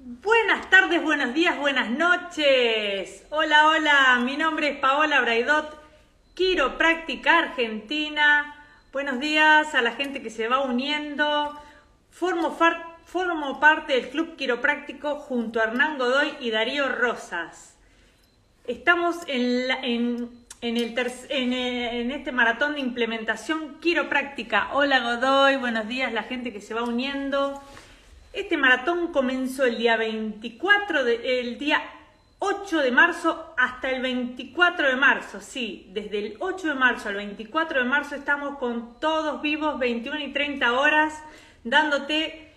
Buenas tardes, buenos días, buenas noches. Hola, hola, mi nombre es Paola Braidot, quiropráctica argentina. Buenos días a la gente que se va uniendo. Formo, parte del Club Quiropráctico junto a Hernán Godoy y Darío Rosas. Estamos en, en, este maratón de implementación quiropráctica. Hola Godoy, buenos días la gente que se va uniendo. Este maratón comenzó el día 24, de, el día 8 de marzo hasta el 24 de marzo. Sí, desde el 8 de marzo al 24 de marzo estamos con todos vivos, 21 y 30 horas, dándote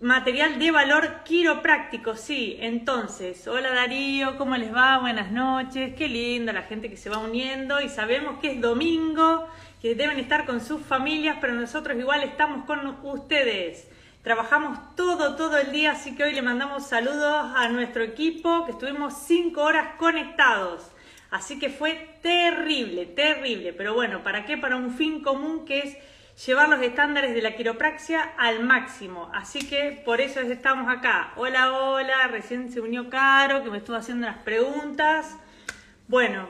material de valor quiropráctico. Sí, entonces, hola Darío, ¿cómo les va? Buenas noches, qué lindo la gente que se va uniendo y sabemos que es domingo, que deben estar con sus familias, pero nosotros igual estamos con ustedes. Trabajamos todo, todo el día, así que hoy le mandamos saludos a nuestro equipo, que estuvimos cinco horas conectados. Así que fue terrible, terrible. Pero bueno, ¿para qué? Para un fin común que es llevar los estándares de la quiropraxia al máximo. Así que por eso estamos acá. Hola, hola, recién se unió Caro, que me estuvo haciendo unas preguntas. Bueno,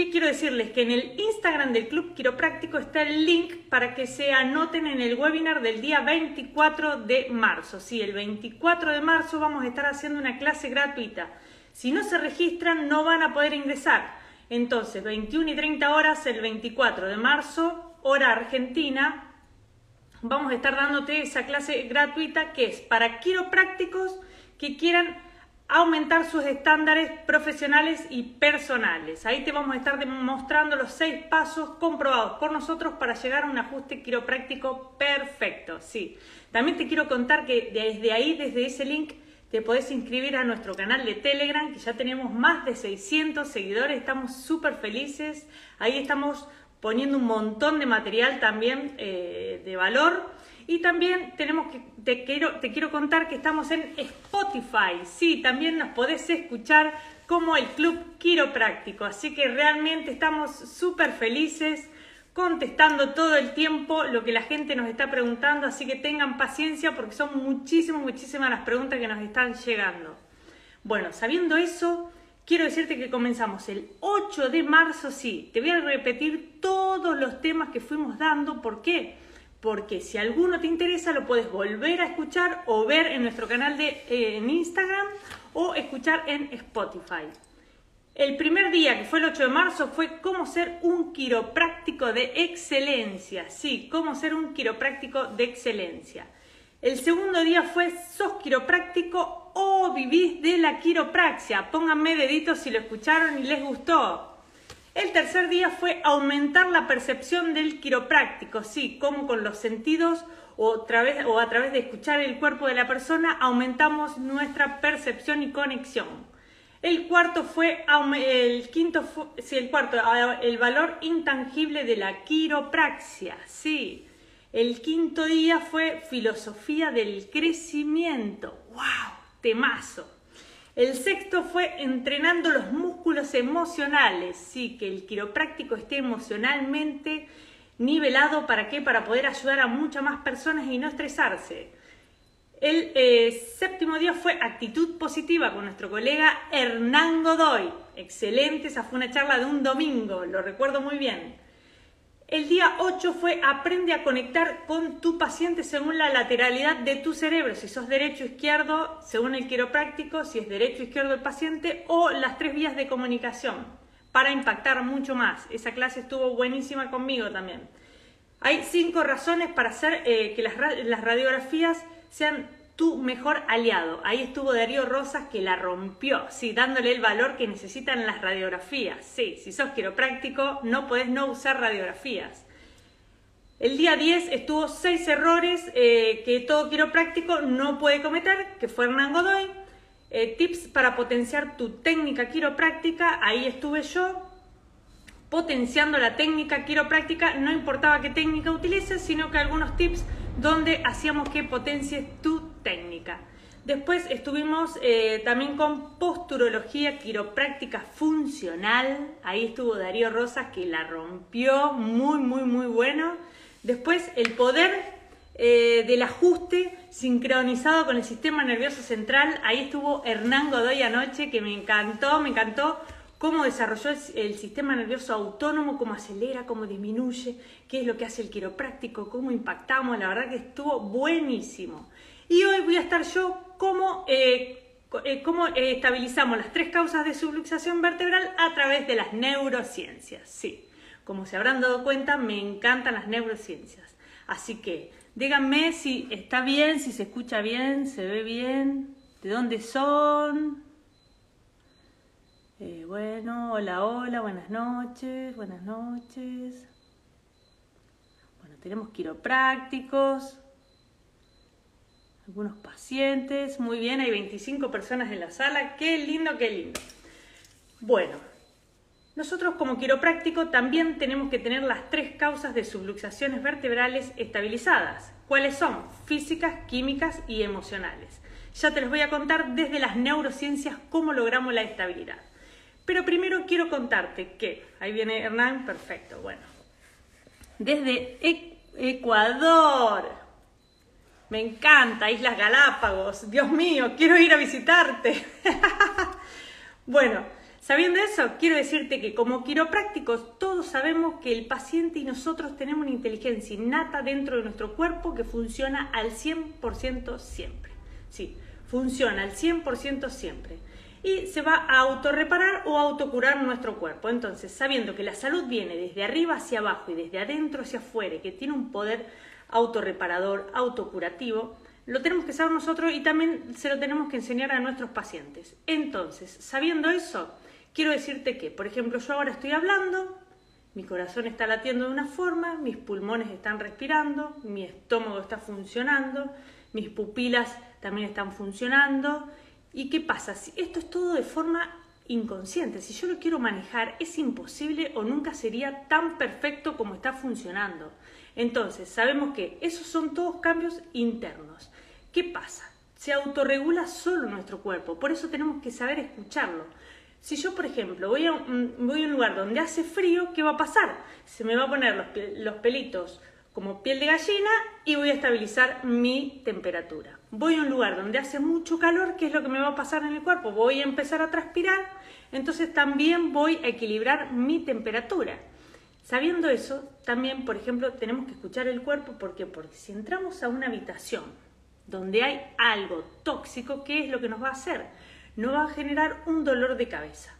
¿Qué quiero decirles? Que en el Instagram del Club Quiropráctico está el link para que se anoten en el webinar del día 24 de marzo. Sí, el 24 de marzo vamos a estar haciendo una clase gratuita. Si no se registran, no van a poder ingresar. Entonces, 21 y 30 horas el 24 de marzo, hora argentina, vamos a estar dándote esa clase gratuita que es para quiroprácticos que quieran aumentar sus estándares profesionales y personales. Ahí te vamos a estar demostrando los seis pasos comprobados por nosotros para llegar a un ajuste quiropráctico perfecto. Sí, también te quiero contar que desde ahí, desde ese link, te podés inscribir a nuestro canal de Telegram, que ya tenemos más de 600 seguidores, estamos súper felices. Ahí estamos poniendo un montón de material también eh, de valor y también tenemos que, te quiero, te quiero contar que estamos en Spotify. Sí, también nos podés escuchar como el Club Quiropráctico. Así que realmente estamos súper felices contestando todo el tiempo lo que la gente nos está preguntando. Así que tengan paciencia porque son muchísimas, muchísimas las preguntas que nos están llegando. Bueno, sabiendo eso, quiero decirte que comenzamos el 8 de marzo. Sí, te voy a repetir todos los temas que fuimos dando. ¿Por qué? Porque si alguno te interesa lo puedes volver a escuchar o ver en nuestro canal de eh, en Instagram o escuchar en Spotify. El primer día, que fue el 8 de marzo, fue cómo ser un quiropráctico de excelencia. Sí, cómo ser un quiropráctico de excelencia. El segundo día fue sos quiropráctico o vivís de la quiropraxia. Pónganme deditos si lo escucharon y les gustó. El tercer día fue aumentar la percepción del quiropráctico, sí, como con los sentidos o, a través, de escuchar el cuerpo de la persona aumentamos nuestra percepción y conexión. El cuarto fue el quinto sí, el cuarto el valor intangible de la quiropraxia, sí. El quinto día fue filosofía del crecimiento. ¡Wow! Temazo. El sexto fue entrenando los músculos emocionales, sí, que el quiropráctico esté emocionalmente nivelado, ¿para qué? Para poder ayudar a muchas más personas y no estresarse. El eh, séptimo día fue actitud positiva con nuestro colega Hernán Godoy. Excelente, esa fue una charla de un domingo, lo recuerdo muy bien. El día 8 fue aprende a conectar con tu paciente según la lateralidad de tu cerebro, si sos derecho izquierdo, según el quiropráctico, si es derecho izquierdo el paciente, o las tres vías de comunicación, para impactar mucho más. Esa clase estuvo buenísima conmigo también. Hay cinco razones para hacer eh, que las radiografías sean tu mejor aliado. Ahí estuvo Darío Rosas que la rompió, sí, dándole el valor que necesitan las radiografías. Sí, si sos quiropráctico no podés no usar radiografías. El día 10 estuvo seis errores eh, que todo quiropráctico no puede cometer, que fue Hernán Godoy. Eh, tips para potenciar tu técnica quiropráctica, ahí estuve yo potenciando la técnica quiropráctica, no importaba qué técnica utilices, sino que algunos tips donde hacíamos que potencies tu técnica. Después estuvimos eh, también con posturología quiropráctica funcional. Ahí estuvo Darío Rosas que la rompió, muy, muy, muy bueno. Después el poder eh, del ajuste sincronizado con el sistema nervioso central. Ahí estuvo Hernán Godoy anoche, que me encantó, me encantó cómo desarrolló el, sistema nervioso autónomo, cómo acelera, cómo disminuye, qué es lo que hace el quiropráctico, cómo impactamos, la verdad que estuvo buenísimo. Y hoy voy a estar yo cómo, eh, eh, cómo eh, estabilizamos las tres causas de subluxación vertebral a través de las neurociencias. Sí, como se habrán dado cuenta, me encantan las neurociencias. Así que díganme si está bien, si se escucha bien, se ve bien, de dónde son. Eh, bueno, hola, hola, buenas noches, buenas noches. Bueno, tenemos quiroprácticos, algunos pacientes, muy bien, hay 25 personas en la sala, qué lindo, qué lindo. Bueno, nosotros como quiropráctico también tenemos que tener las tres causas de subluxaciones vertebrales estabilizadas. ¿Cuáles son? Físicas, químicas y emocionales. Ya te los voy a contar desde las neurociencias cómo logramos la estabilidad. Pero primero quiero contarte que, ahí viene Hernán, perfecto, bueno, desde Ecuador, me encanta, Islas Galápagos, Dios mío, quiero ir a visitarte. bueno, sabiendo eso, quiero decirte que como quiroprácticos todos sabemos que el paciente y nosotros tenemos una inteligencia innata dentro de nuestro cuerpo que funciona al 100% siempre. Sí, funciona al 100% siempre y se va a autorreparar o autocurar nuestro cuerpo. Entonces, sabiendo que la salud viene desde arriba hacia abajo y desde adentro hacia afuera, que tiene un poder autorreparador, autocurativo, lo tenemos que saber nosotros y también se lo tenemos que enseñar a nuestros pacientes. Entonces, sabiendo eso, quiero decirte que, por ejemplo, yo ahora estoy hablando, mi corazón está latiendo de una forma, mis pulmones están respirando, mi estómago está funcionando, mis pupilas también están funcionando, ¿Y qué pasa? Esto es todo de forma inconsciente, si yo lo quiero manejar, es imposible o nunca sería tan perfecto como está funcionando. Entonces, sabemos que esos son todos cambios internos. ¿Qué pasa? Se autorregula solo nuestro cuerpo, por eso tenemos que saber escucharlo. Si yo, por ejemplo, voy a un, lugar donde hace frío, ¿qué va a pasar? Se me va a poner los pelitos como piel de gallina y voy a estabilizar mi temperatura. Voy a un lugar donde hace mucho calor, ¿qué es lo que me va a pasar en el cuerpo? Voy a empezar a transpirar, entonces también voy a equilibrar mi temperatura. Sabiendo eso, también, por ejemplo, tenemos que escuchar el cuerpo, ¿por qué? Porque si entramos a una habitación donde hay algo tóxico, ¿qué es lo que nos va a hacer? Nos va a generar un dolor de cabeza.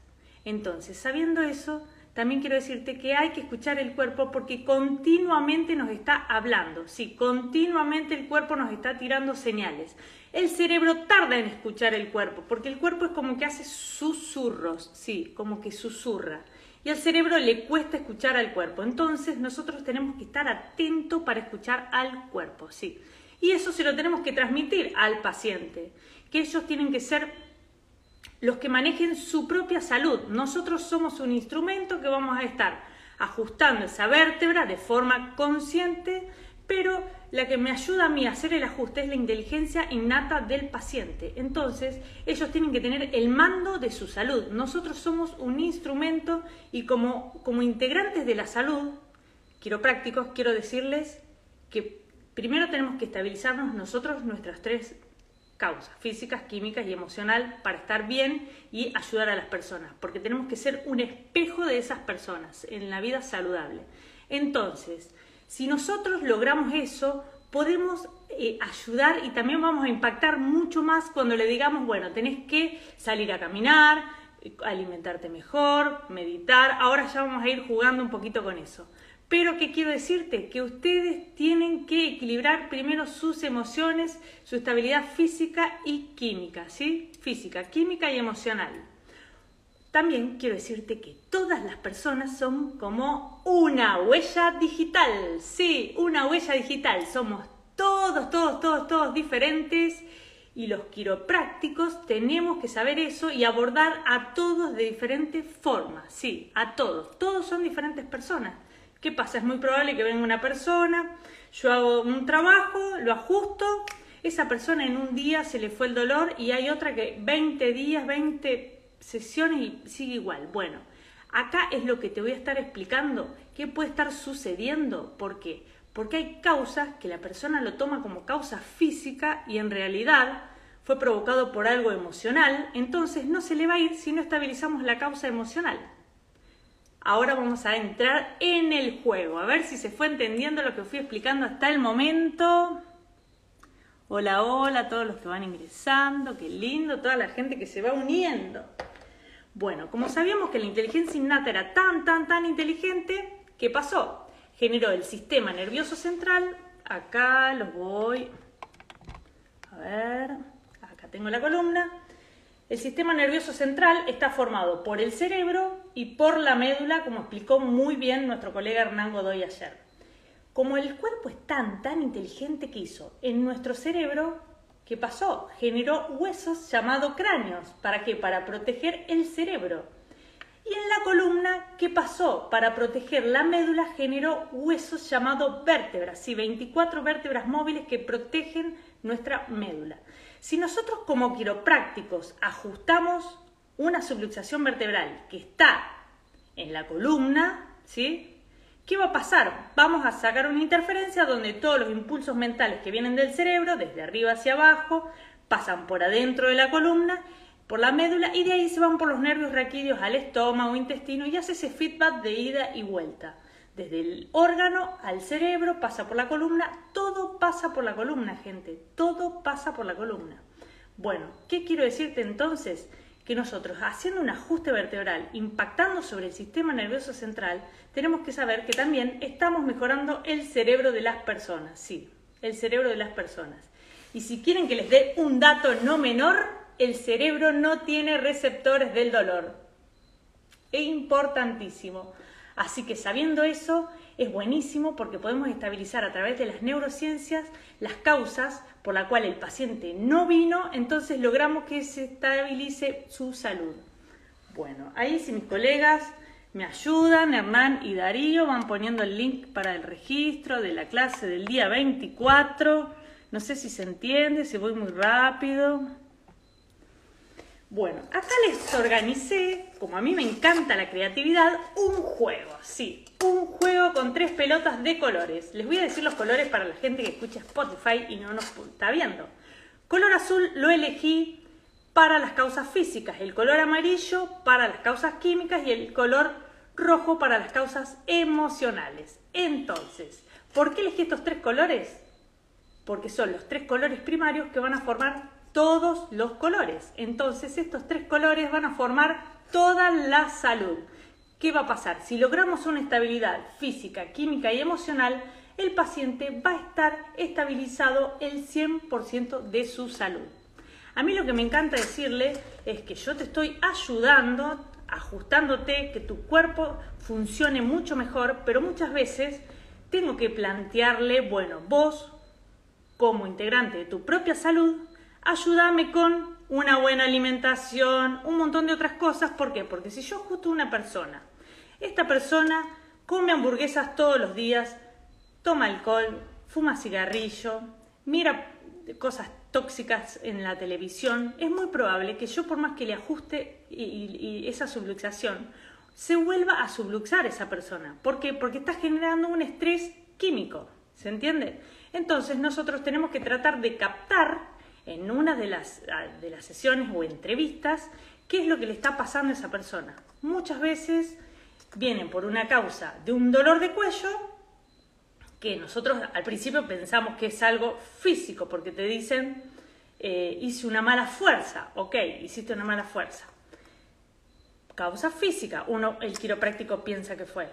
Entonces, sabiendo eso, también quiero decirte que hay que escuchar el cuerpo porque continuamente nos está hablando, sí, continuamente el cuerpo nos está tirando señales. El cerebro tarda en escuchar el cuerpo porque el cuerpo es como que hace susurros, sí, como que susurra. Y al cerebro le cuesta escuchar al cuerpo. Entonces nosotros tenemos que estar atentos para escuchar al cuerpo, sí. Y eso se lo tenemos que transmitir al paciente, que ellos tienen que ser los que manejen su propia salud. Nosotros somos un instrumento que vamos a estar ajustando esa vértebra de forma consciente, pero la que me ayuda a mí a hacer el ajuste es la inteligencia innata del paciente. Entonces, ellos tienen que tener el mando de su salud. Nosotros somos un instrumento y como, como integrantes de la salud, quiroprácticos, quiero decirles que primero tenemos que estabilizarnos nosotros nuestras tres causas, físicas, químicas y emocional, para estar bien y ayudar a las personas, porque tenemos que ser un espejo de esas personas en la vida saludable. Entonces, si nosotros logramos eso, podemos eh, ayudar y también vamos a impactar mucho más cuando le digamos, bueno, tenés que salir a caminar, alimentarte mejor, meditar, ahora ya vamos a ir jugando un poquito con eso. Pero ¿qué quiero decirte? Que ustedes tienen que equilibrar primero sus emociones, su estabilidad física y química, ¿sí? Física, química y emocional. También quiero decirte que todas las personas son como una huella digital, sí, una huella digital. Somos todos, todos, todos, todos diferentes y los quiroprácticos tenemos que saber eso y abordar a todos de diferentes formas, sí, a todos. Todos son diferentes personas. ¿Qué pasa? Es muy probable que venga una persona, yo hago un trabajo, lo ajusto, esa persona en un día se le fue el dolor y hay otra que 20 días, 20 sesiones y sigue igual. Bueno, acá es lo que te voy a estar explicando, qué puede estar sucediendo, ¿por qué? porque hay causas que la persona lo toma como causa física y en realidad fue provocado por algo emocional, entonces no se le va a ir si no estabilizamos la causa emocional. Ahora vamos a entrar en el juego, a ver si se fue entendiendo lo que fui explicando hasta el momento. Hola, hola a todos los que van ingresando, qué lindo, toda la gente que se va uniendo. Bueno, como sabíamos que la inteligencia innata era tan, tan, tan inteligente, ¿qué pasó? Generó el sistema nervioso central, acá los voy, a ver, acá tengo la columna, el sistema nervioso central está formado por el cerebro y por la médula, como explicó muy bien nuestro colega Hernán Godoy ayer. Como el cuerpo es tan, tan inteligente que hizo, en nuestro cerebro, ¿qué pasó? Generó huesos llamados cráneos. ¿Para qué? Para proteger el cerebro. Y en la columna, ¿qué pasó? Para proteger la médula generó huesos llamados vértebras, sí, 24 vértebras móviles que protegen nuestra médula. Si nosotros como quiroprácticos ajustamos una subluxación vertebral que está en la columna, ¿sí? ¿Qué va a pasar? Vamos a sacar una interferencia donde todos los impulsos mentales que vienen del cerebro, desde arriba hacia abajo, pasan por adentro de la columna, por la médula y de ahí se van por los nervios raquídeos al estómago, intestino y hace ese feedback de ida y vuelta. Desde el órgano al cerebro, pasa por la columna, todo pasa por la columna, gente, todo pasa por la columna. Bueno, ¿qué quiero decirte entonces? Que nosotros, haciendo un ajuste vertebral, impactando sobre el sistema nervioso central, tenemos que saber que también estamos mejorando el cerebro de las personas, sí, el cerebro de las personas. Y si quieren que les dé un dato no menor, el cerebro no tiene receptores del dolor. Es importantísimo. Así que sabiendo eso, es buenísimo porque podemos estabilizar a través de las neurociencias las causas por las cuales el paciente no vino, entonces logramos que se estabilice su salud. Bueno, ahí si mis colegas me ayudan, Hernán y Darío van poniendo el link para el registro de la clase del día 24. No sé si se entiende, si voy muy rápido. Bueno, acá les organicé, como a mí me encanta la creatividad, un juego, sí, un juego con tres pelotas de colores. Les voy a decir los colores para la gente que escucha Spotify y no nos está viendo. Color azul lo elegí para las causas físicas, el color amarillo para las causas químicas y el color rojo para las causas emocionales. Entonces, ¿por qué elegí estos tres colores? Porque son los tres colores primarios que van a formar todos los colores. Entonces estos tres colores van a formar toda la salud. ¿Qué va a pasar? Si logramos una estabilidad física, química y emocional, el paciente va a estar estabilizado el 100% de su salud. A mí lo que me encanta decirle es que yo te estoy ayudando, ajustándote, que tu cuerpo funcione mucho mejor, pero muchas veces tengo que plantearle, bueno, vos como integrante de tu propia salud, ayúdame con una buena alimentación, un montón de otras cosas. ¿Por qué? Porque si yo justo una persona, esta persona come hamburguesas todos los días, toma alcohol, fuma cigarrillo, mira cosas tóxicas en la televisión, es muy probable que yo por más que le ajuste esa subluxación, se vuelva a subluxar esa persona. ¿Por qué? Porque está generando un estrés químico, ¿se entiende? Entonces nosotros tenemos que tratar de captar en una de las, de las sesiones o entrevistas qué es lo que le está pasando a esa persona. Muchas veces vienen por una causa de un dolor de cuello que nosotros al principio pensamos que es algo físico, porque te dicen, eh, hice una mala fuerza, ok, hiciste una mala fuerza. Causa física, uno, el quiropráctico piensa que fue.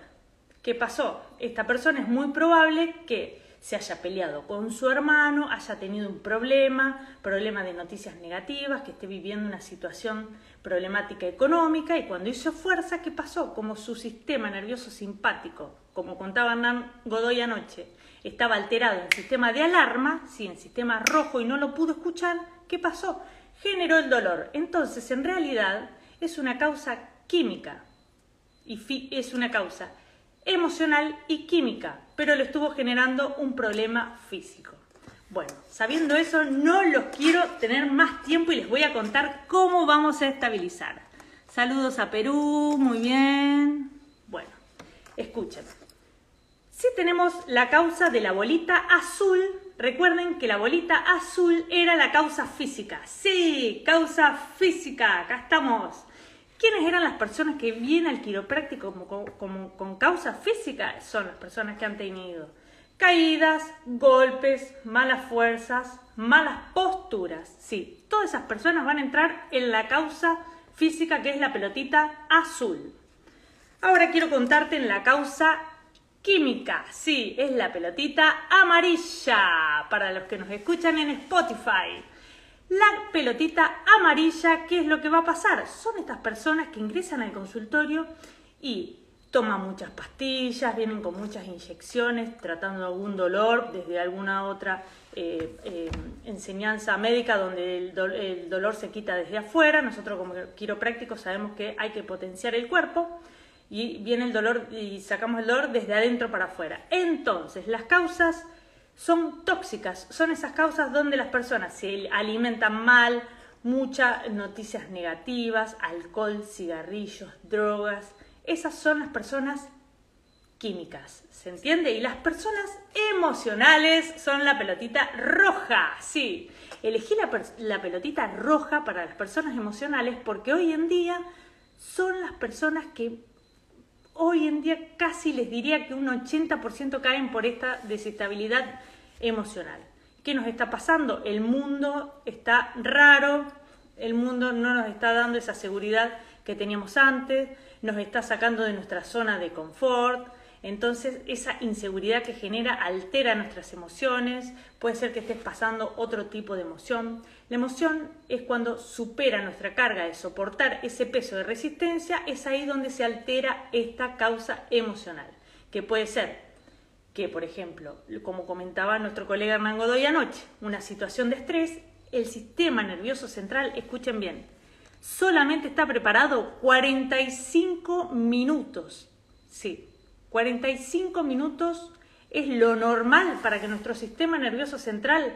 ¿Qué pasó? Esta persona es muy probable que se haya peleado con su hermano, haya tenido un problema, problema de noticias negativas, que esté viviendo una situación problemática económica y cuando hizo fuerza, ¿qué pasó? Como su sistema nervioso simpático, como contaba Hernán Godoy anoche, estaba alterado en sistema de alarma, sí, en sistema rojo y no lo pudo escuchar, ¿qué pasó? Generó el dolor. Entonces, en realidad, es una causa química y es una causa emocional y química, pero le estuvo generando un problema físico. Bueno, sabiendo eso, no los quiero tener más tiempo y les voy a contar cómo vamos a estabilizar. Saludos a Perú, muy bien. Bueno, escuchen. Si tenemos la causa de la bolita azul, recuerden que la bolita azul era la causa física. Sí, causa física, acá estamos. ¿Quiénes eran las personas que vienen al quiropráctico como, con causa física? Son las personas que han tenido caídas, golpes, malas fuerzas, malas posturas. Sí, todas esas personas van a entrar en la causa física que es la pelotita azul. Ahora quiero contarte en la causa química. Sí, es la pelotita amarilla para los que nos escuchan en Spotify. La pelotita amarilla, ¿qué es lo que va a pasar? Son estas personas que ingresan al consultorio y toman muchas pastillas, vienen con muchas inyecciones, tratando algún dolor desde alguna otra eh, eh, enseñanza médica donde el, el, dolor se quita desde afuera. Nosotros como quiroprácticos sabemos que hay que potenciar el cuerpo y viene el dolor y sacamos el dolor desde adentro para afuera. Entonces, las causas son tóxicas, son esas causas donde las personas se alimentan mal, muchas noticias negativas, alcohol, cigarrillos, drogas. Esas son las personas químicas, ¿se entiende? Y las personas emocionales son la pelotita roja, sí. Elegí la, la pelotita roja para las personas emocionales porque hoy en día son las personas que hoy en día casi les diría que un 80% caen por esta desestabilidad emocional. ¿Qué nos está pasando? El mundo está raro, el mundo no nos está dando esa seguridad que teníamos antes, nos está sacando de nuestra zona de confort, entonces esa inseguridad que genera altera nuestras emociones, puede ser que estés pasando otro tipo de emoción. La emoción es cuando supera nuestra carga de soportar ese peso de resistencia, es ahí donde se altera esta causa emocional, que puede ser que, por ejemplo, como comentaba nuestro colega Hernán Godoy anoche, una situación de estrés, el sistema nervioso central, escuchen bien, solamente está preparado 45 minutos. Sí, 45 minutos es lo normal para que nuestro sistema nervioso central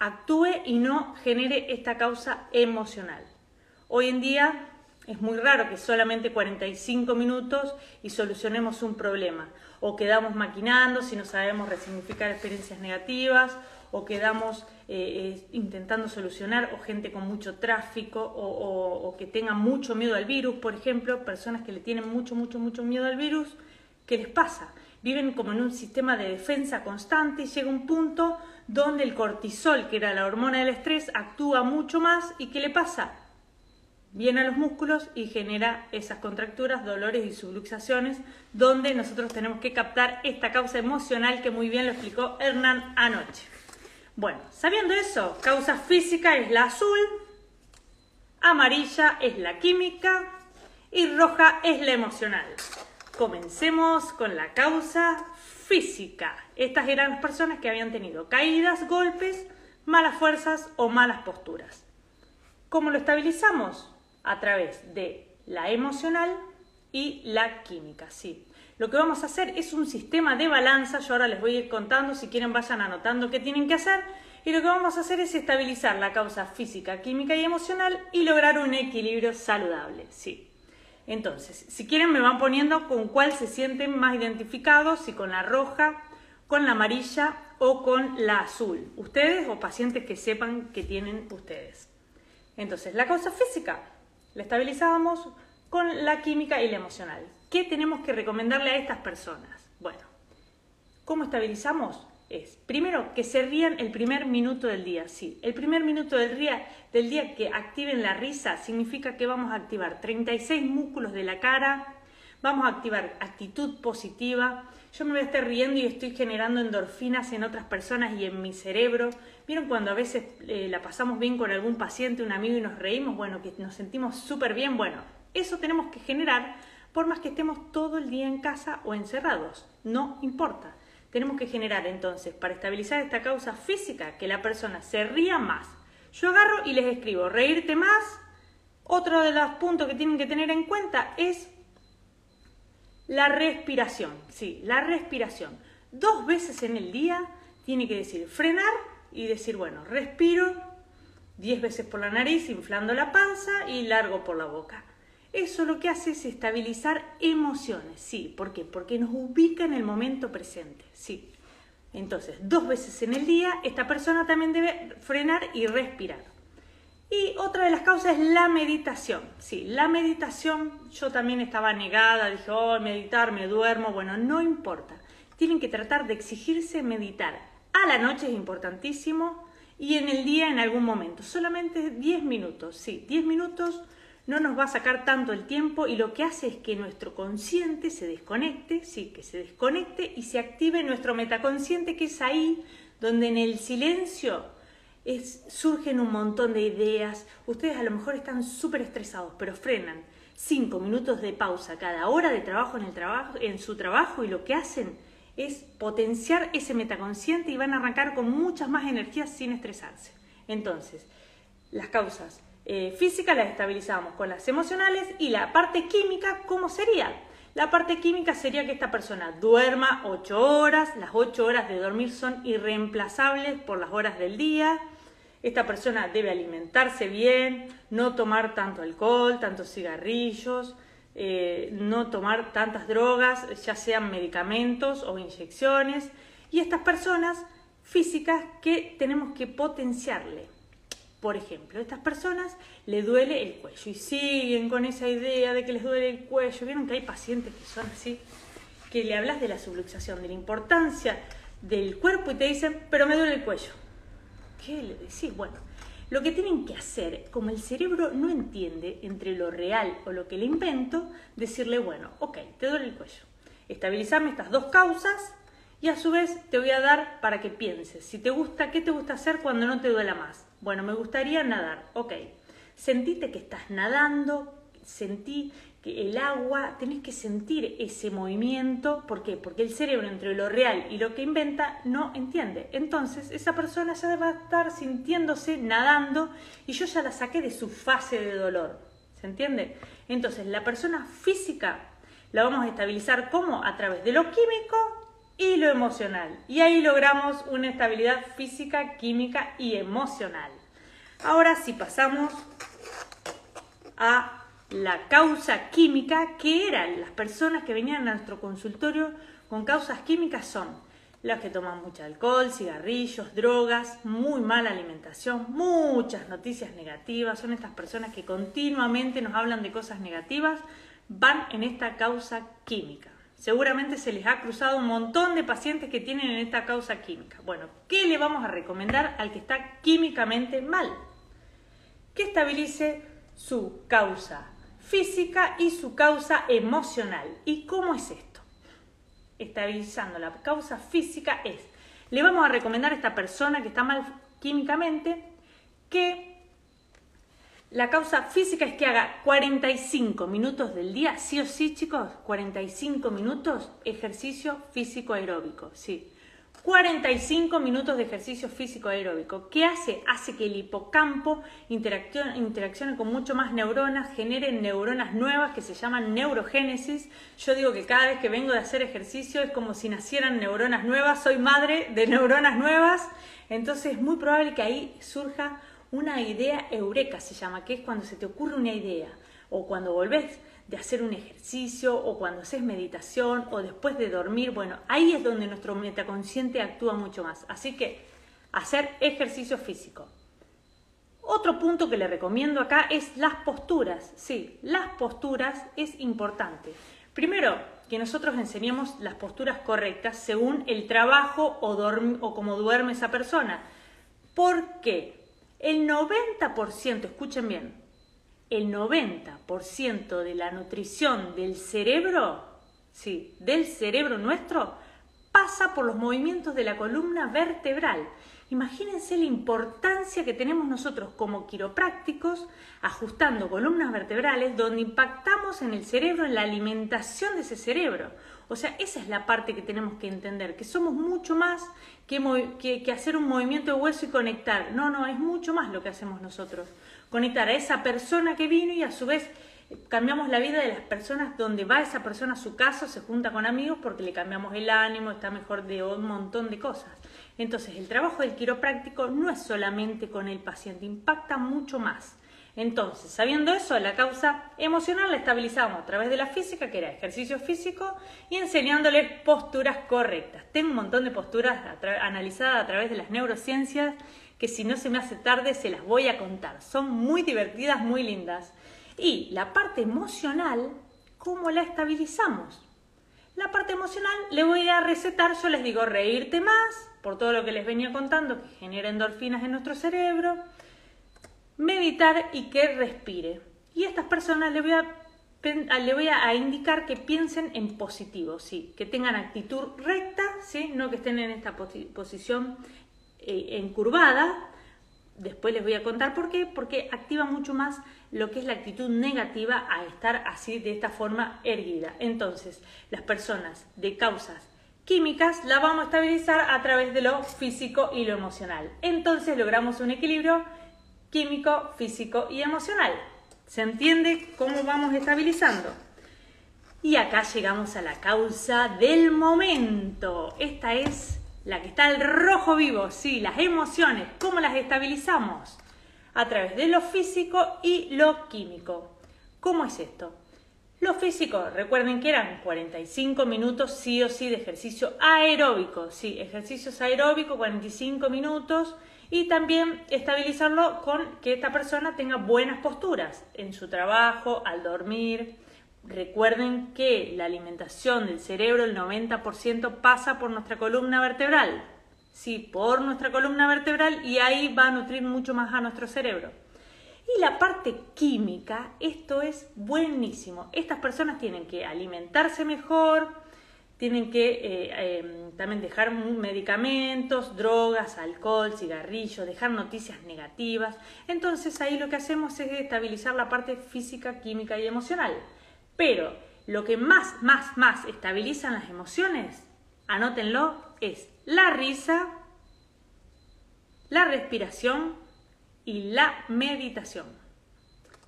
actúe y no genere esta causa emocional. Hoy en día es muy raro que solamente 45 minutos y solucionemos un problema. O quedamos maquinando si no sabemos resignificar experiencias negativas, o quedamos eh, eh, intentando solucionar, o gente con mucho tráfico, o, o que tenga mucho miedo al virus, por ejemplo, personas que le tienen mucho, mucho, mucho miedo al virus ¿Qué les pasa? Viven como en un sistema de defensa constante y llega un punto donde el cortisol, que era la hormona del estrés, actúa mucho más y ¿qué le pasa? Viene a los músculos y genera esas contracturas, dolores y subluxaciones, donde nosotros tenemos que captar esta causa emocional que muy bien lo explicó Hernán anoche. Bueno, sabiendo eso, causa física es la azul, amarilla es la química y roja es la emocional. Comencemos con la causa física. Estas eran las personas que habían tenido caídas, golpes, malas fuerzas o malas posturas. ¿Cómo lo estabilizamos? A través de la emocional y la química, sí. Lo que vamos a hacer es un sistema de balanza, yo ahora les voy a ir contando, si quieren vayan anotando qué tienen que hacer, y lo que vamos a hacer es estabilizar la causa física, química y emocional y lograr un equilibrio saludable, sí. Entonces, si quieren me van poniendo con cuál se sienten más identificados, si con la roja, con la amarilla o con la azul. Ustedes o pacientes que sepan que tienen ustedes. Entonces, la causa física la estabilizábamos con la química y la emocional. ¿Qué tenemos que recomendarle a estas personas? Bueno, ¿cómo estabilizamos? Es, primero, que se rían el primer minuto del día. Sí, el primer minuto del día, del día que activen la risa significa que vamos a activar 36 músculos de la cara, vamos a activar actitud positiva. Yo me voy a estar riendo y estoy generando endorfinas en otras personas y en mi cerebro. ¿Vieron cuando a veces eh, la pasamos bien con algún paciente, un amigo y nos reímos? Bueno, que nos sentimos súper bien. Bueno, eso tenemos que generar por más que estemos todo el día en casa o encerrados. No importa. Tenemos que generar entonces, para estabilizar esta causa física, que la persona se ría más. Yo agarro y les escribo, reírte más. Otro de los puntos que tienen que tener en cuenta es la respiración. Sí, la respiración. Dos veces en el día tiene que decir frenar y decir, bueno, respiro diez veces por la nariz, inflando la panza y largo por la boca. Eso lo que hace es estabilizar emociones, sí. ¿Por qué? Porque nos ubica en el momento presente, sí. Entonces, dos veces en el día, esta persona también debe frenar y respirar. Y otra de las causas es la meditación. Sí, la meditación, yo también estaba negada, dije, oh, meditar, me duermo. Bueno, no importa. Tienen que tratar de exigirse meditar. A la noche es importantísimo y en el día en algún momento. Solamente 10 minutos, sí, 10 minutos no nos va a sacar tanto el tiempo y lo que hace es que nuestro consciente se desconecte, sí, que se desconecte y se active nuestro metaconsciente que es ahí donde en el silencio es, surgen un montón de ideas. Ustedes a lo mejor están súper estresados, pero frenan. Cinco minutos de pausa cada hora de trabajo en, el trabajo en su trabajo y lo que hacen es potenciar ese metaconsciente y van a arrancar con muchas más energías sin estresarse. Entonces, las causas eh, física las estabilizamos con las emocionales y la parte química, ¿cómo sería? La parte química sería que esta persona duerma 8 horas, las 8 horas de dormir son irreemplazables por las horas del día. Esta persona debe alimentarse bien, no tomar tanto alcohol, tantos cigarrillos, eh, no tomar tantas drogas, ya sean medicamentos o inyecciones. Y estas personas físicas que tenemos que potenciarle. Por ejemplo, a estas personas le duele el cuello y siguen con esa idea de que les duele el cuello. Vieron que hay pacientes que son así, que le hablas de la subluxación, de la importancia del cuerpo y te dicen, pero me duele el cuello. ¿Qué le decís? Bueno, lo que tienen que hacer, como el cerebro no entiende entre lo real o lo que le invento, decirle, bueno, ok, te duele el cuello. Estabilizame estas dos causas y a su vez te voy a dar para que pienses. Si te gusta, ¿qué te gusta hacer cuando no te duela más? Bueno, me gustaría nadar. Ok. Sentite que estás nadando, sentí que el agua, tenés que sentir ese movimiento. ¿Por qué? Porque el cerebro entre lo real y lo que inventa no entiende. Entonces, esa persona ya va a estar sintiéndose nadando y yo ya la saqué de su fase de dolor. ¿Se entiende? Entonces, la persona física la vamos a estabilizar como a través de lo químico y lo emocional. Y ahí logramos una estabilidad física, química y emocional. Ahora sí pasamos a la causa química, que eran las personas que venían a nuestro consultorio con causas químicas son las que toman mucho alcohol, cigarrillos, drogas, muy mala alimentación, muchas noticias negativas, son estas personas que continuamente nos hablan de cosas negativas, van en esta causa química. Seguramente se les ha cruzado un montón de pacientes que tienen en esta causa química. Bueno, ¿qué le vamos a recomendar al que está químicamente mal? Que estabilice su causa física y su causa emocional. ¿Y cómo es esto? Estabilizando la causa física es, le vamos a recomendar a esta persona que está mal químicamente que la causa física es que haga 45 minutos del día, sí o sí, chicos, 45 minutos ejercicio físico aeróbico, sí. 45 minutos de ejercicio físico aeróbico. ¿Qué hace? Hace que el hipocampo interaccione, con mucho más neuronas, genere neuronas nuevas que se llaman neurogénesis. Yo digo que cada vez que vengo de hacer ejercicio es como si nacieran neuronas nuevas. Soy madre de neuronas nuevas, entonces es muy probable que ahí surja una idea eureka se llama, que es cuando se te ocurre una idea, o cuando volvés de hacer un ejercicio, o cuando haces meditación, o después de dormir, bueno, ahí es donde nuestro metaconsciente actúa mucho más. Así que hacer ejercicio físico. Otro punto que le recomiendo acá es las posturas. Sí, las posturas es importante. Primero, que nosotros enseñemos las posturas correctas según el trabajo o, o como duerme esa persona. ¿Por qué? El 90%, escuchen bien, el 90% de la nutrición del cerebro, sí, del cerebro nuestro, pasa por los movimientos de la columna vertebral. Imagínense la importancia que tenemos nosotros como quiroprácticos ajustando columnas vertebrales donde impactamos en el cerebro, en la alimentación de ese cerebro. O sea, esa es la parte que tenemos que entender, que somos mucho más que, que, hacer un movimiento de hueso y conectar. No, no, es mucho más lo que hacemos nosotros. Conectar a esa persona que vino y a su vez cambiamos la vida de las personas donde va esa persona a su casa, se junta con amigos porque le cambiamos el ánimo, está mejor de un montón de cosas. Entonces, el trabajo del quiropráctico no es solamente con el paciente, impacta mucho más. Entonces, sabiendo eso, la causa emocional la estabilizamos a través de la física, que era ejercicio físico, y enseñándoles posturas correctas. Tengo un montón de posturas analizadas a través de las neurociencias que si no se me hace tarde se las voy a contar. Son muy divertidas, muy lindas. Y la parte emocional, ¿cómo la estabilizamos? La parte emocional le voy a recetar, yo les digo, reírte más, por todo lo que les venía contando, que genera endorfinas en nuestro cerebro meditar y que respire. Y a estas personas les voy a, le voy a indicar que piensen en positivo, ¿sí? que tengan actitud recta, ¿sí? no que estén en esta posición eh, encurvada. Después les voy a contar por qué, porque activa mucho más lo que es la actitud negativa a estar así de esta forma erguida. Entonces, las personas de causas químicas la vamos a estabilizar a través de lo físico y lo emocional. Entonces logramos un equilibrio químico, físico y emocional. ¿Se entiende cómo vamos estabilizando? Y acá llegamos a la causa del momento. Esta es la que está al rojo vivo, sí, las emociones. ¿Cómo las estabilizamos? A través de lo físico y lo químico. ¿Cómo es esto? Lo físico, recuerden que eran 45 minutos sí o sí de ejercicio aeróbico. Sí, ejercicios aeróbicos, 45 minutos y también estabilizarlo con que esta persona tenga buenas posturas en su trabajo, al dormir. Recuerden que la alimentación del cerebro, el 90% pasa por nuestra columna vertebral. Sí, por nuestra columna vertebral y ahí va a nutrir mucho más a nuestro cerebro. Y la parte química, esto es buenísimo. Estas personas tienen que alimentarse mejor, tienen que eh, em, también dejar medicamentos, drogas, alcohol, cigarrillos, dejar noticias negativas. Entonces ahí lo que hacemos es estabilizar la parte física, química y emocional. Pero lo que más, más, más estabilizan las emociones, anótenlo, es la risa, la respiración y la meditación.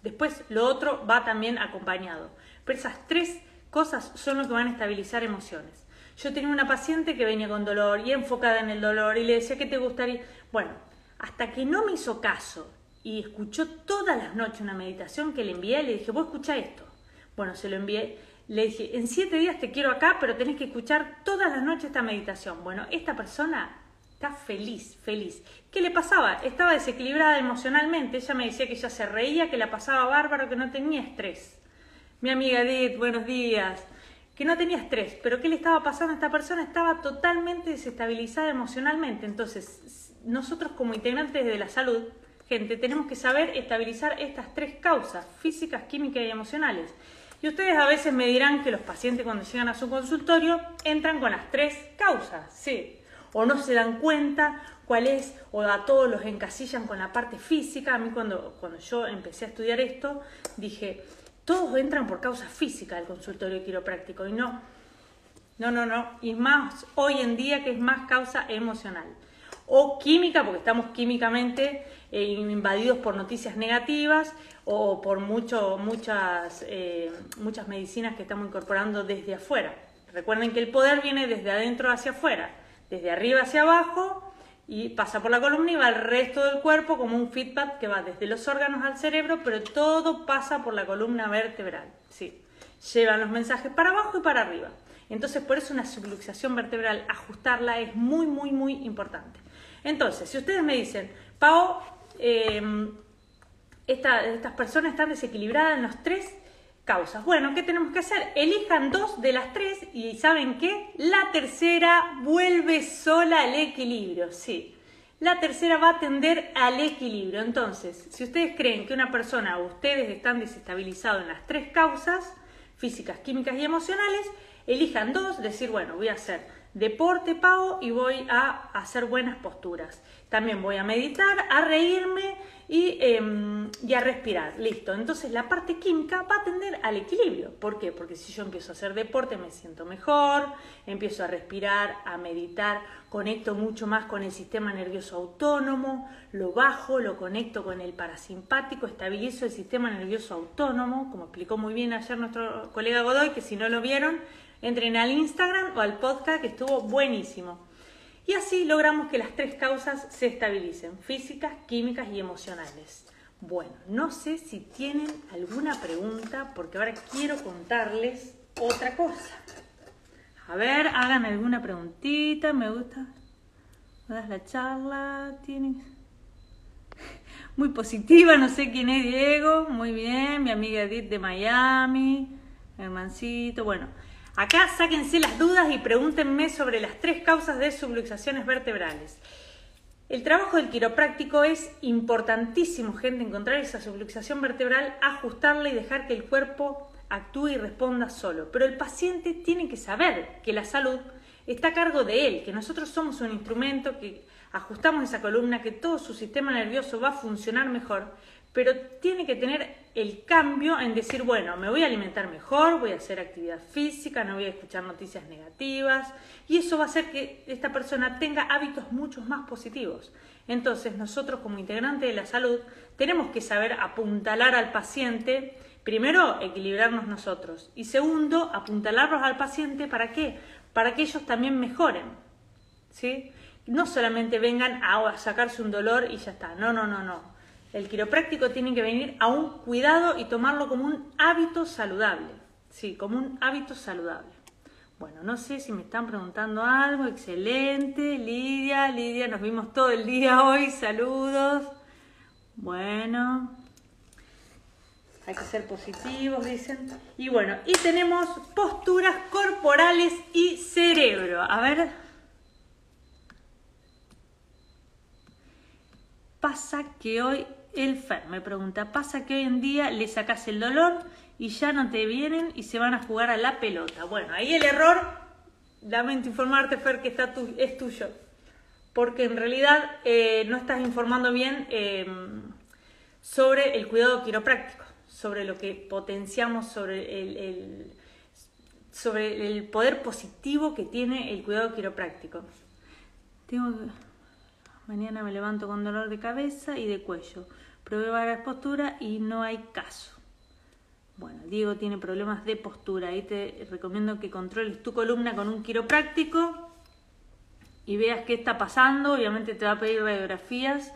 Después lo otro va también acompañado. Pero esas tres cosas son lo que van a estabilizar emociones. Yo tenía una paciente que venía con dolor y enfocada en el dolor y le decía, ¿qué te gustaría? Bueno, hasta que no me hizo caso y escuchó todas las noches una meditación que le envié, le dije, vos escucha esto. Bueno, se lo envié. Le dije, en siete días te quiero acá, pero tenés que escuchar todas las noches esta meditación. Bueno, esta persona está feliz, feliz. ¿Qué le pasaba? Estaba desequilibrada emocionalmente. Ella me decía que ella se reía, que la pasaba bárbaro, que no tenía estrés mi amiga Edith, buenos días, que no tenía estrés, pero ¿qué le estaba pasando a esta persona? Estaba totalmente desestabilizada emocionalmente. Entonces, nosotros como integrantes de la salud, gente, tenemos que saber estabilizar estas tres causas, físicas, químicas y emocionales. Y ustedes a veces me dirán que los pacientes cuando llegan a su consultorio entran con las tres causas, sí, o no se dan cuenta cuál es, o a todos los encasillan con la parte física. A mí cuando, cuando yo empecé a estudiar esto, dije, todos entran por causa física al consultorio quiropráctico y no, no, no, no, y más hoy en día que es más causa emocional o química, porque estamos químicamente eh, invadidos por noticias negativas o por mucho, muchas, eh, muchas medicinas que estamos incorporando desde afuera. Recuerden que el poder viene desde adentro hacia afuera, desde arriba hacia abajo y pasa por la columna y va al resto del cuerpo como un feedback que va desde los órganos al cerebro, pero todo pasa por la columna vertebral. Sí. Llevan los mensajes para abajo y para arriba. Entonces, por eso una subluxación vertebral, ajustarla es muy, muy, muy importante. Entonces, si ustedes me dicen, Pau, em, estas personas están desequilibradas en los tres causas. Bueno, ¿qué tenemos que hacer? Elijan dos de las tres y ¿saben qué? La tercera vuelve sola al equilibrio, sí. La tercera va a tender al equilibrio. Entonces, si ustedes creen que una persona o ustedes están desestabilizados en las tres causas, físicas, químicas y emocionales, elijan dos, decir, bueno, voy a hacer deporte, pago y voy a hacer buenas posturas. También voy a meditar, a reírme Em, y, a respirar. Listo. Entonces la parte química va a tender al equilibrio. ¿Por qué? Porque si yo empiezo a hacer deporte me siento mejor, empiezo a respirar, a meditar, conecto mucho más con el sistema nervioso autónomo, lo bajo, lo conecto con el parasimpático, estabilizo el sistema nervioso autónomo, como explicó muy bien ayer nuestro colega Godoy, que si no lo vieron, entren al Instagram o al podcast que estuvo buenísimo. Y así logramos que las tres causas se estabilicen, físicas, químicas y emocionales. Bueno, no sé si tienen alguna pregunta porque ahora quiero contarles otra cosa. A ver, hagan alguna preguntita, me gusta. das la charla? Tienen muy positiva, no sé quién es Diego, muy bien, mi amiga Edith de Miami, hermancito, bueno, acá sáquense las dudas y pregúntenme sobre las tres causas de subluxaciones vertebrales. El trabajo del quiropráctico es importantísimo, gente, encontrar esa subluxación vertebral, ajustarla y dejar que el cuerpo actúe y responda solo. Pero el paciente tiene que saber que la salud está a cargo de él, que nosotros somos un instrumento, que ajustamos esa columna, que todo su sistema nervioso va a funcionar mejor, pero tiene que tener el cambio en decir, bueno, me voy a alimentar mejor, voy a hacer actividad física, no voy a escuchar noticias negativas, y eso va a hacer que esta persona tenga hábitos mucho más positivos. Entonces, nosotros como integrante de la salud tenemos que saber apuntalar al paciente, primero, equilibrarnos nosotros, y segundo, apuntalarlos al paciente, ¿para qué? Para que ellos también mejoren, ¿sí? no solamente vengan a sacarse un dolor y ya está. No, no, no, no. El quiropráctico tiene que venir a un cuidado y tomarlo como un hábito saludable. Sí, como un hábito saludable. Bueno, no sé si me están preguntando algo. Excelente. Lidia, Lidia, nos vimos todo el día hoy. Saludos. Bueno. Hay que ser positivos, dicen. Y bueno, y tenemos posturas corporales y cerebro. A ver. pasa que hoy, el Fer me pregunta, pasa que hoy en día le sacas el dolor y ya no te vienen y se van a jugar a la pelota. Bueno, ahí el error, lamento informarte Fer que está es tuyo, porque en realidad eh, no estás informando bien em, sobre el cuidado quiropráctico, sobre lo que potenciamos, sobre el, sobre el poder positivo que tiene el cuidado quiropráctico. Tengo Mañana me levanto con dolor de cabeza y de cuello. Probé varias posturas y no hay caso. Bueno, Diego tiene problemas de postura. Ahí te recomiendo que controles tu columna con un quiropráctico y veas qué está pasando. Obviamente te va a pedir radiografías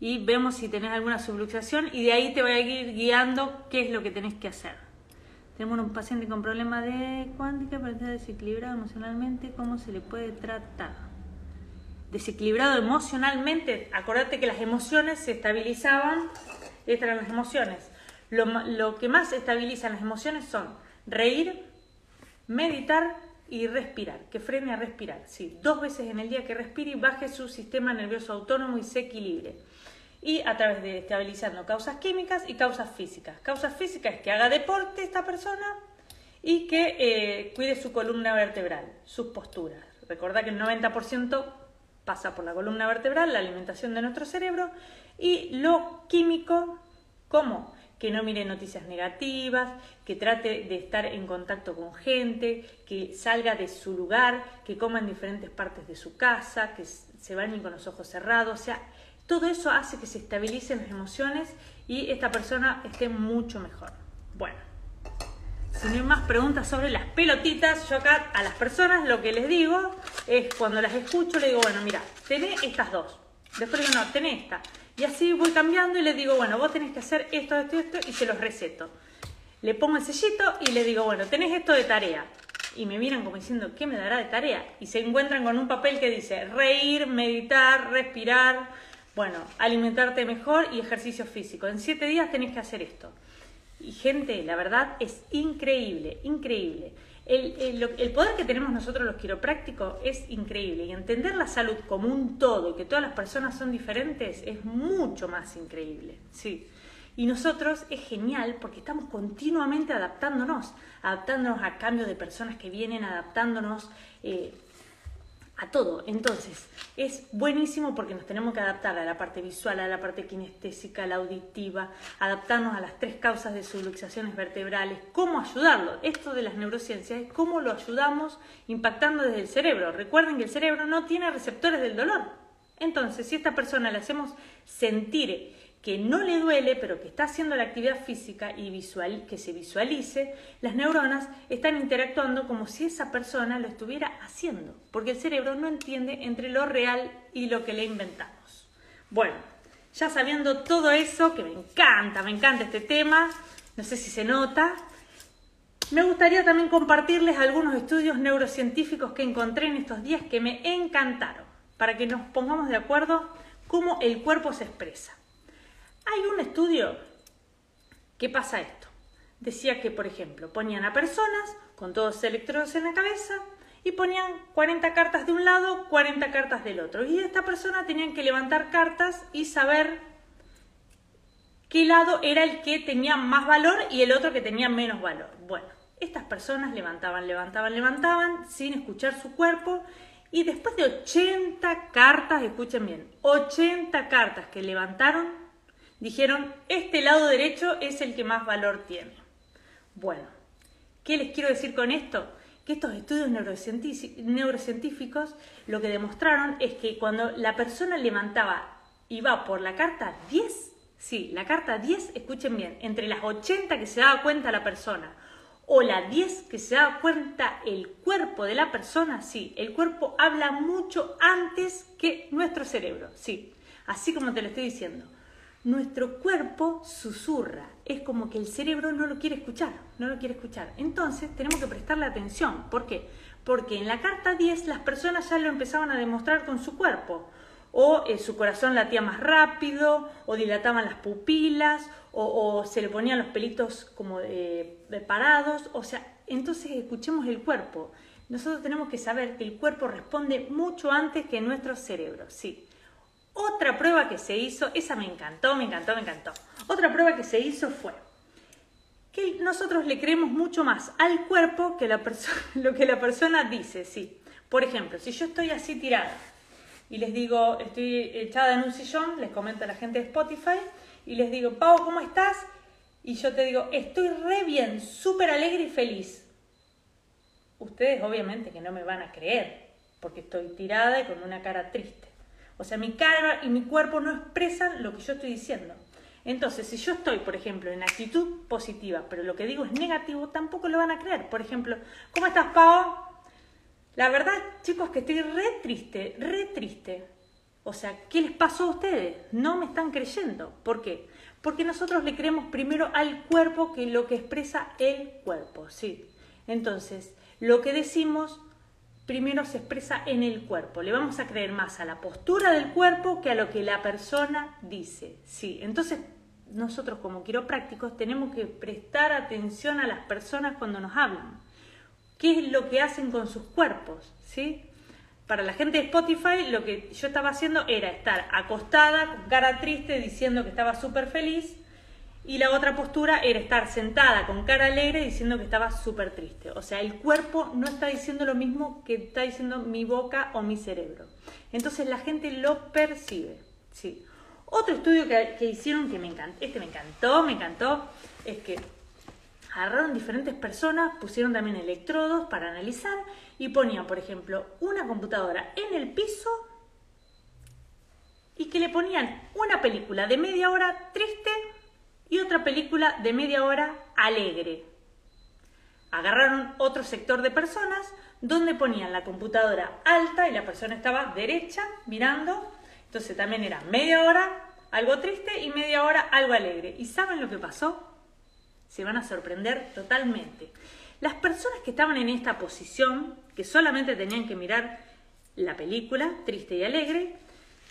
y vemos si tenés alguna subluxación y de ahí te voy a ir guiando qué es lo que tenés que hacer. Tenemos un paciente con problemas de cuántica, parece desequilibrado emocionalmente, ¿cómo se le puede tratar? Desequilibrado emocionalmente, acordate que las emociones se estabilizaban, estas eran las emociones. Lo, que más estabilizan las emociones son reír, meditar y respirar, que frene a respirar. Sí, dos veces en el día que respire y baje su sistema nervioso autónomo y se equilibre. Y a través de estabilizando causas químicas y causas físicas. Causas físicas es que haga deporte esta persona y que eh, cuide su columna vertebral, sus posturas. Recordad que el 90% pasa por la columna vertebral, la alimentación de nuestro cerebro y lo químico, ¿cómo? Que no mire noticias negativas, que trate de estar en contacto con gente, que salga de su lugar, que coma en diferentes partes de su casa, que se bañe con los ojos cerrados, o sea, todo eso hace que se estabilicen las emociones y esta persona esté mucho mejor. Bueno, si no hay más preguntas sobre las pelotitas, yo acá a las personas lo que les digo es cuando las escucho, le digo, bueno, mira, tenés estas dos. Después digo, no, tenés esta. Y así voy cambiando y les digo, bueno, vos tenés que hacer esto, esto, esto, y se los receto. Le pongo el sellito y les digo, bueno, tenés esto de tarea. Y me miran como diciendo, ¿qué me dará de tarea? Y se encuentran con un papel que dice reír, meditar, respirar, bueno, alimentarte mejor y ejercicio físico. En siete días tenés que hacer esto. Y gente, la verdad es increíble, increíble. El, poder que tenemos nosotros los quiroprácticos es increíble y entender la salud como un todo que todas las personas son diferentes es mucho más increíble. Sí. Y nosotros es genial porque estamos continuamente adaptándonos, adaptándonos a cambios de personas que vienen, adaptándonos. Eh, a todo. Entonces, es buenísimo porque nos tenemos que adaptar a la parte visual, a la parte kinestésica, a la auditiva, adaptarnos a las tres causas de subluxaciones vertebrales, cómo ayudarlo. Esto de las neurociencias es cómo lo ayudamos impactando desde el cerebro. Recuerden que el cerebro no tiene receptores del dolor. Entonces, si a esta persona le hacemos sentir que no le duele, pero que está haciendo la actividad física y visual, que se visualice, las neuronas están interactuando como si esa persona lo estuviera haciendo, porque el cerebro no entiende entre lo real y lo que le inventamos. Bueno, ya sabiendo todo eso, que me encanta, me encanta este tema, no sé si se nota, me gustaría también compartirles algunos estudios neurocientíficos que encontré en estos días que me encantaron, para que nos pongamos de acuerdo cómo el cuerpo se expresa. Hay un estudio que pasa esto. Decía que, por ejemplo, ponían a personas con todos electrodos en la cabeza y ponían 40 cartas de un lado, 40 cartas del otro. Y esta persona tenían que levantar cartas y saber qué lado era el que tenía más valor y el otro que tenía menos valor. Bueno, estas personas levantaban, levantaban, levantaban sin escuchar su cuerpo y después de 80 cartas, escuchen bien, 80 cartas que levantaron, dijeron, este lado derecho es el que más valor tiene. Bueno, ¿qué les quiero decir con esto? Que estos estudios neurocientíficos lo que demostraron es que cuando la persona levantaba y por la carta 10, sí, la carta 10, escuchen bien, entre las 80 que se daba cuenta la persona o la 10 que se da cuenta el cuerpo de la persona, sí, el cuerpo habla mucho antes que nuestro cerebro, sí, así como te lo estoy diciendo. Nuestro cuerpo susurra, es como que el cerebro no lo quiere escuchar, no lo quiere escuchar. Entonces tenemos que prestarle atención. ¿Por qué? Porque en la carta 10 las personas ya lo empezaban a demostrar con su cuerpo o eh, su corazón latía más rápido, o dilataban las pupilas, o, se le ponían los pelitos como de, parados, o sea, entonces escuchemos el cuerpo. Nosotros tenemos que saber que el cuerpo responde mucho antes que nuestro cerebro, sí. Otra prueba que se hizo, esa me encantó, me encantó, me encantó. Otra prueba que se hizo fue que nosotros le creemos mucho más al cuerpo que la lo que la persona dice, sí. Por ejemplo, si yo estoy así tirada y les digo, estoy echada en un sillón, les comento a la gente de Spotify, y les digo, Pau, ¿cómo estás? Y yo te digo, estoy re bien, súper alegre y feliz. Ustedes obviamente que no me van a creer, porque estoy tirada y con una cara triste. O sea, mi cara y mi cuerpo no expresan lo que yo estoy diciendo. Entonces, si yo estoy, por ejemplo, en actitud positiva, pero lo que digo es negativo, tampoco lo van a creer. Por ejemplo, ¿cómo estás, Pau? La verdad, chicos, que estoy re triste, re triste. O sea, ¿qué les pasó a ustedes? No me están creyendo. ¿Por qué? Porque nosotros le creemos primero al cuerpo que lo que expresa el cuerpo, ¿sí? Entonces, lo que decimos primero se expresa en el cuerpo. Le vamos a creer más a la postura del cuerpo que a lo que la persona dice, ¿sí? Entonces, nosotros como quiroprácticos tenemos que prestar atención a las personas cuando nos hablan qué es lo que hacen con sus cuerpos, ¿sí? Para la gente de Spotify lo que yo estaba haciendo era estar acostada con cara triste diciendo que estaba súper feliz y la otra postura era estar sentada con cara alegre diciendo que estaba súper triste. O sea, el cuerpo no está diciendo lo mismo que está diciendo mi boca o mi cerebro. Entonces la gente lo percibe. Sí. Otro estudio que, que hicieron que me encantó, este me encantó, me encantó, es que agarraron diferentes personas, pusieron también electrodos para analizar y ponían, por ejemplo, una computadora en el piso y que le ponían una película de media hora triste y otra película de media hora alegre. Agarraron otro sector de personas donde ponían la computadora alta y la persona estaba derecha mirando. Entonces también era media hora algo triste y media hora algo alegre. ¿Y saben lo que pasó? se van a sorprender totalmente. Las personas que estaban en esta posición, que solamente tenían que mirar la película, triste y alegre,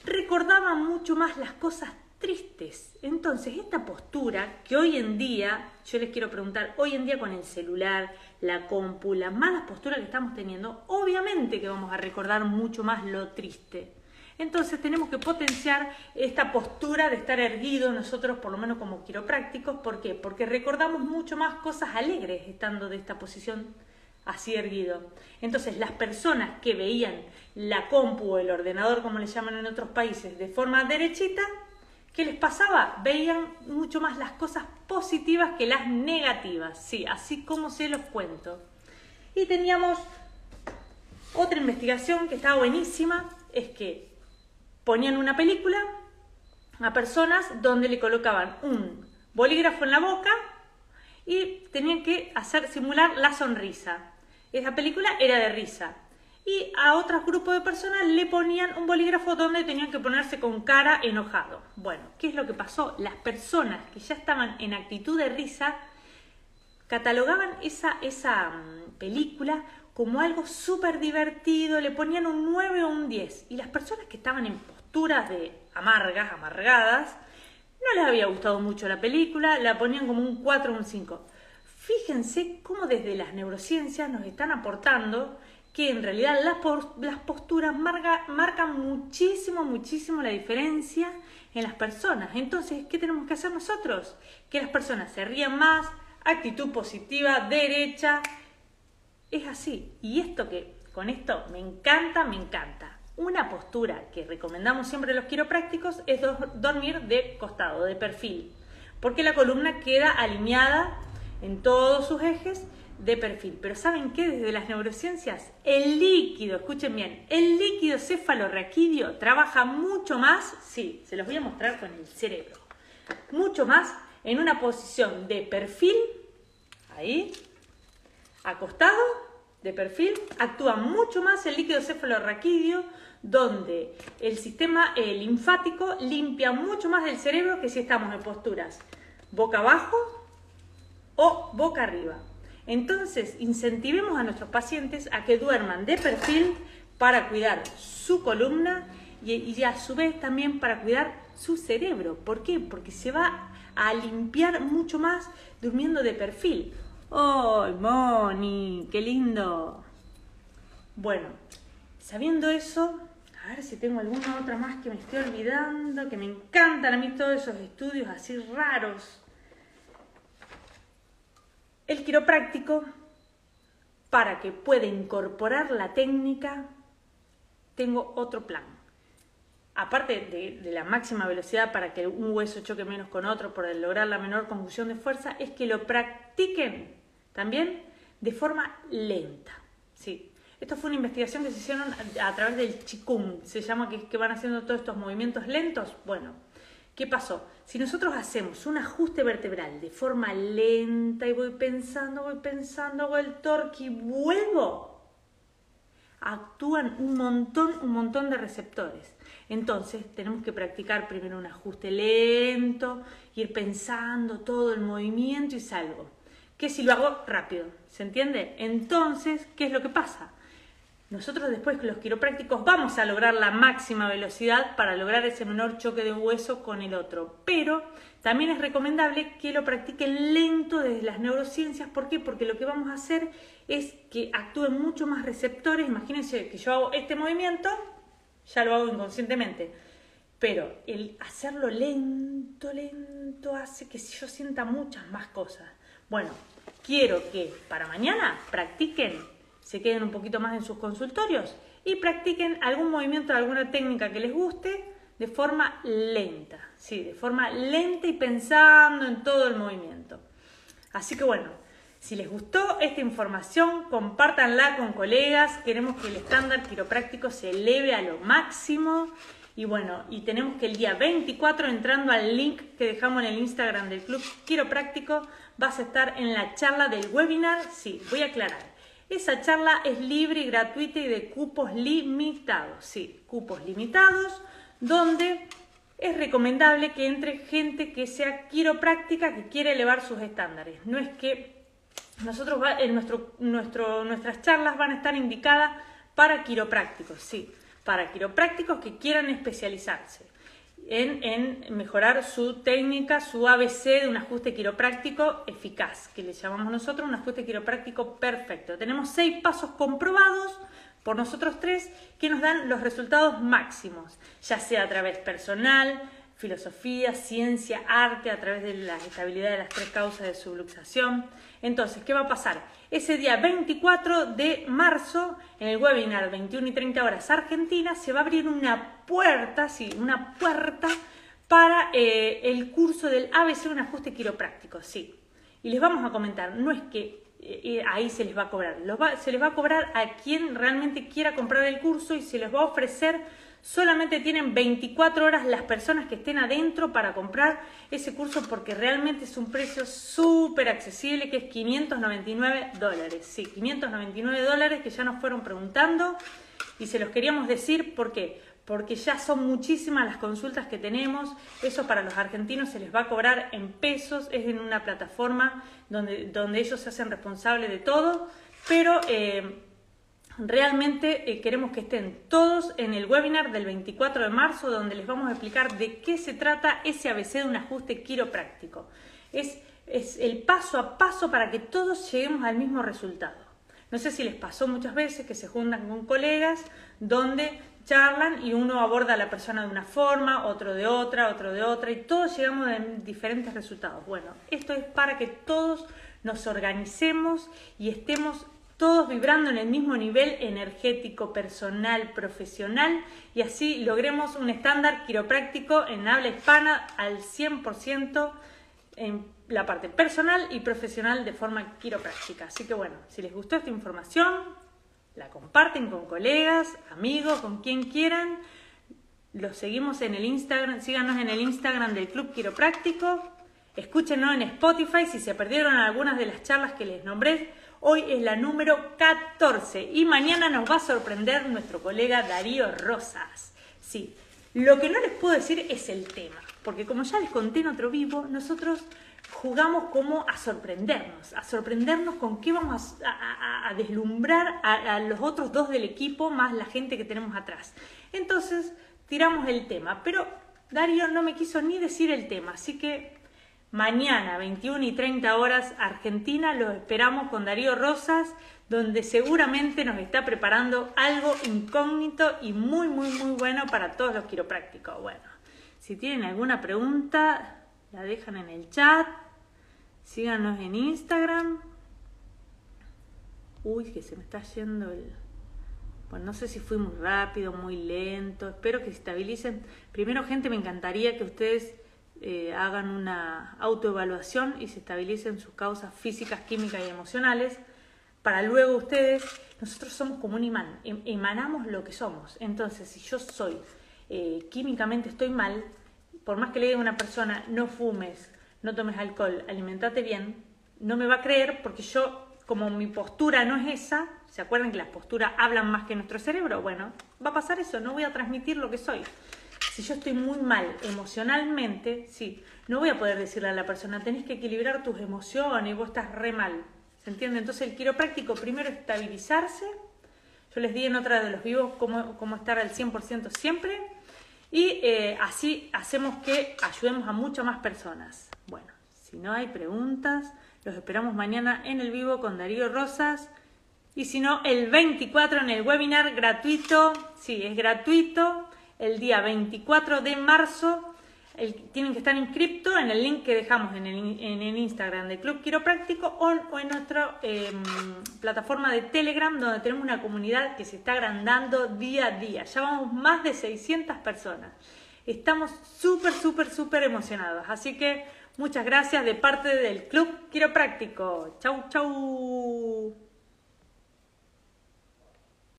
recordaban mucho más las cosas tristes. Entonces, esta postura que hoy en día, yo les quiero preguntar, hoy en día con el celular, la compu, las malas posturas que estamos teniendo, obviamente que vamos a recordar mucho más lo triste. Entonces tenemos que potenciar esta postura de estar erguido nosotros, por lo menos como quiroprácticos. ¿Por qué? Porque recordamos mucho más cosas alegres estando de esta posición así erguido. Entonces las personas que veían la compu o el ordenador, como le llaman en otros países, de forma derechita, ¿qué les pasaba? Veían mucho más las cosas positivas que las negativas. Sí, así como se los cuento. Y teníamos otra investigación que estaba buenísima, es que ponían una película a personas donde le colocaban un bolígrafo en la boca y tenían que hacer simular la sonrisa. Esa película era de risa. Y a otros grupos de personas le ponían un bolígrafo donde tenían que ponerse con cara enojado. Bueno, ¿qué es lo que pasó? Las personas que ya estaban en actitud de risa catalogaban esa, esa mm, película como algo súper divertido, le ponían un 9 o un 10. Y las personas que estaban en posturas de amargas, amargadas, no les había gustado mucho la película, la ponían como un 4 o un 5. Fíjense cómo desde las neurociencias nos están aportando que en realidad las, posturas marcan muchísimo, muchísimo la diferencia en las personas. Entonces, ¿qué tenemos que hacer nosotros? Que las personas se rían más, actitud positiva, derecha. Es así. Y esto que con esto me encanta, me encanta. Una postura que recomendamos siempre los quiroprácticos es dormir de costado, de perfil, porque la columna queda alineada en todos sus ejes de perfil. Pero ¿saben qué? Desde las neurociencias, el líquido, escuchen bien, el líquido cefalorraquídeo trabaja mucho más, sí, se los voy a mostrar con el cerebro, mucho más en una posición de perfil, ahí, acostado, de perfil, actúa mucho más el líquido cefalorraquídeo, donde el sistema linfático limpia mucho más el cerebro que si estamos en posturas boca abajo o boca arriba. Entonces, incentivemos a nuestros pacientes a que duerman de perfil para cuidar su columna y, a su vez también para cuidar su cerebro. ¿Por qué? Porque se va a limpiar mucho más durmiendo de perfil. ¡Oh, Moni! ¡Qué lindo! Bueno, sabiendo eso, a ver si tengo alguna otra más que me estoy olvidando, que me encantan a mí todos esos estudios así raros. El quiropráctico, para que pueda incorporar la técnica, tengo otro plan. Aparte de, la máxima velocidad para que un hueso choque menos con otro, por lograr la menor confusión de fuerza, es que lo practiquen también de forma lenta. Sí. Esto fue una investigación que se hicieron a, través del Chikung, se llama que van haciendo todos estos movimientos lentos. Bueno, ¿qué pasó? Si nosotros hacemos un ajuste vertebral de forma lenta y voy pensando, voy pensando, hago el torque y vuelvo, actúan un montón, un montón de receptores. Entonces tenemos que practicar primero un ajuste lento, ir pensando todo el movimiento y salgo. Que si lo hago rápido, ¿se entiende? Entonces, ¿qué es lo que pasa? Nosotros después los quiroprácticos vamos a lograr la máxima velocidad para lograr ese menor choque de hueso con el otro, pero también es recomendable que lo practiquen lento desde las neurociencias. ¿Por qué? Porque lo que vamos a hacer es que actúen mucho más receptores. Imagínense que yo hago este movimiento, ya lo hago inconscientemente, pero el hacerlo lento, lento hace que yo sienta muchas más cosas. Bueno, quiero que para mañana practiquen se queden un poquito más en sus consultorios y practiquen algún movimiento, alguna técnica que les guste de forma lenta, sí, de forma lenta y pensando en todo el movimiento. Así que bueno, si les gustó esta información, compártanla con colegas. Queremos que el estándar quiropráctico se eleve a lo máximo. Y bueno, y tenemos que el día 24, entrando al link que dejamos en el Instagram del Club Quiropráctico, vas a estar en la charla del webinar. Sí, voy a aclarar. Esa charla es libre y gratuita y de cupos limitados, sí, cupos limitados, donde es recomendable que entre gente que sea quiropráctica, que quiere elevar sus estándares. No es que nosotros, en nuestro, nuestras charlas van a estar indicadas para quiroprácticos, sí, para quiroprácticos que quieran especializarse en, mejorar su técnica, su ABC de un ajuste quiropráctico eficaz, que le llamamos nosotros un ajuste quiropráctico perfecto. Tenemos seis pasos comprobados por nosotros tres que nos dan los resultados máximos, ya sea a través personal, filosofía, ciencia, arte, a través de la estabilidad de las tres causas de subluxación. Entonces, ¿qué va a pasar? Ese día 24 de marzo, en el webinar 21 y 30 horas Argentina, se va a abrir una puerta, sí, una puerta para eh, el curso del ABC, un ajuste quiropráctico, sí. Y les vamos a comentar, no es que eh, eh, ahí se les va a cobrar, se les va a cobrar a quien realmente quiera comprar el curso y se les va a ofrecer Solamente tienen 24 horas las personas que estén adentro para comprar ese curso porque realmente es un precio súper accesible que es 599 dólares. Sí, 599 dólares que ya nos fueron preguntando y se los queríamos decir porque porque ya son muchísimas las consultas que tenemos. Eso para los argentinos se les va a cobrar en pesos, es en una plataforma donde, donde ellos se hacen responsables de todo, pero eh, realmente eh, queremos que estén todos en el webinar del 24 de marzo, donde les vamos a explicar de qué se trata ese ABC de un ajuste quiropráctico. Es, es el paso a paso para que todos lleguemos al mismo resultado. No sé si les pasó muchas veces que se juntan con colegas donde charlan y uno aborda a la persona de una forma, otro de otra, otro de otra, y todos llegamos a diferentes resultados. Bueno, esto es para que todos nos organicemos y estemos todos vibrando en el mismo nivel energético, personal, profesional, y así logremos un estándar quiropráctico en habla hispana al 100% en la parte personal y profesional de forma quiropráctica. Así que bueno, si les gustó esta información, la comparten con colegas, amigos, con quien quieran. Los seguimos en el Instagram, síganos en el Instagram del Club Quiropráctico. Escúchenos en Spotify si se perdieron algunas de las charlas que les nombré. Hoy es la número 14 y mañana nos va a sorprender nuestro colega Darío Rosas. Sí, lo que no les puedo decir es el tema, porque como ya les conté en otro vivo, nosotros jugamos como a sorprendernos, a sorprendernos con qué vamos a, deslumbrar a, los otros dos del equipo más la gente que tenemos atrás. Entonces tiramos el tema, pero Darío no me quiso ni decir el tema, así que mañana 21 y 30 horas Argentina lo esperamos con Darío Rosas, donde seguramente nos está preparando algo incógnito y muy, muy, muy bueno para todos los quiroprácticos. Bueno, si tienen alguna pregunta, la dejan en el chat. Síganos en Instagram. Uy, que se me está yendo el... Bueno, no sé si fui muy rápido, muy lento. Espero que se estabilicen. Primero, gente, me encantaría que ustedes eh, hagan una autoevaluación y se estabilicen sus causas físicas, químicas y emocionales. Para luego ustedes, nosotros somos como un imán, em, emanamos lo que somos. Entonces, si yo soy eh, químicamente estoy mal, por más que le diga a una persona, no fumes, no tomes alcohol, alimentate bien, no me va a creer porque yo, como mi postura no es esa, ¿se acuerdan que las posturas hablan más que nuestro cerebro? Bueno, va a pasar eso, no voy a transmitir lo que soy. Si yo estoy muy mal emocionalmente, sí, no voy a poder decirle a la persona, tenés que equilibrar tus emociones, vos estás re mal. ¿Se entiende? Entonces el quiropráctico primero estabilizarse. Yo les di en otra de los vivos cómo, cómo estar al 100% siempre y eh, así hacemos que ayudemos a muchas más personas. Bueno, si no hay preguntas, los esperamos mañana en el vivo con Darío Rosas. Y si no, el 24 en el webinar gratuito. Sí, es gratuito. El día 24 de marzo tienen que estar inscriptos en el link que dejamos en el, en el Instagram del Club Quiropráctico o, o en nuestra em, plataforma de Telegram, donde tenemos una comunidad que se está agrandando día a día. Ya vamos más de 600 personas. Estamos súper, súper, súper emocionados. Así que muchas gracias de parte del Club Quiropráctico. Chau, chau.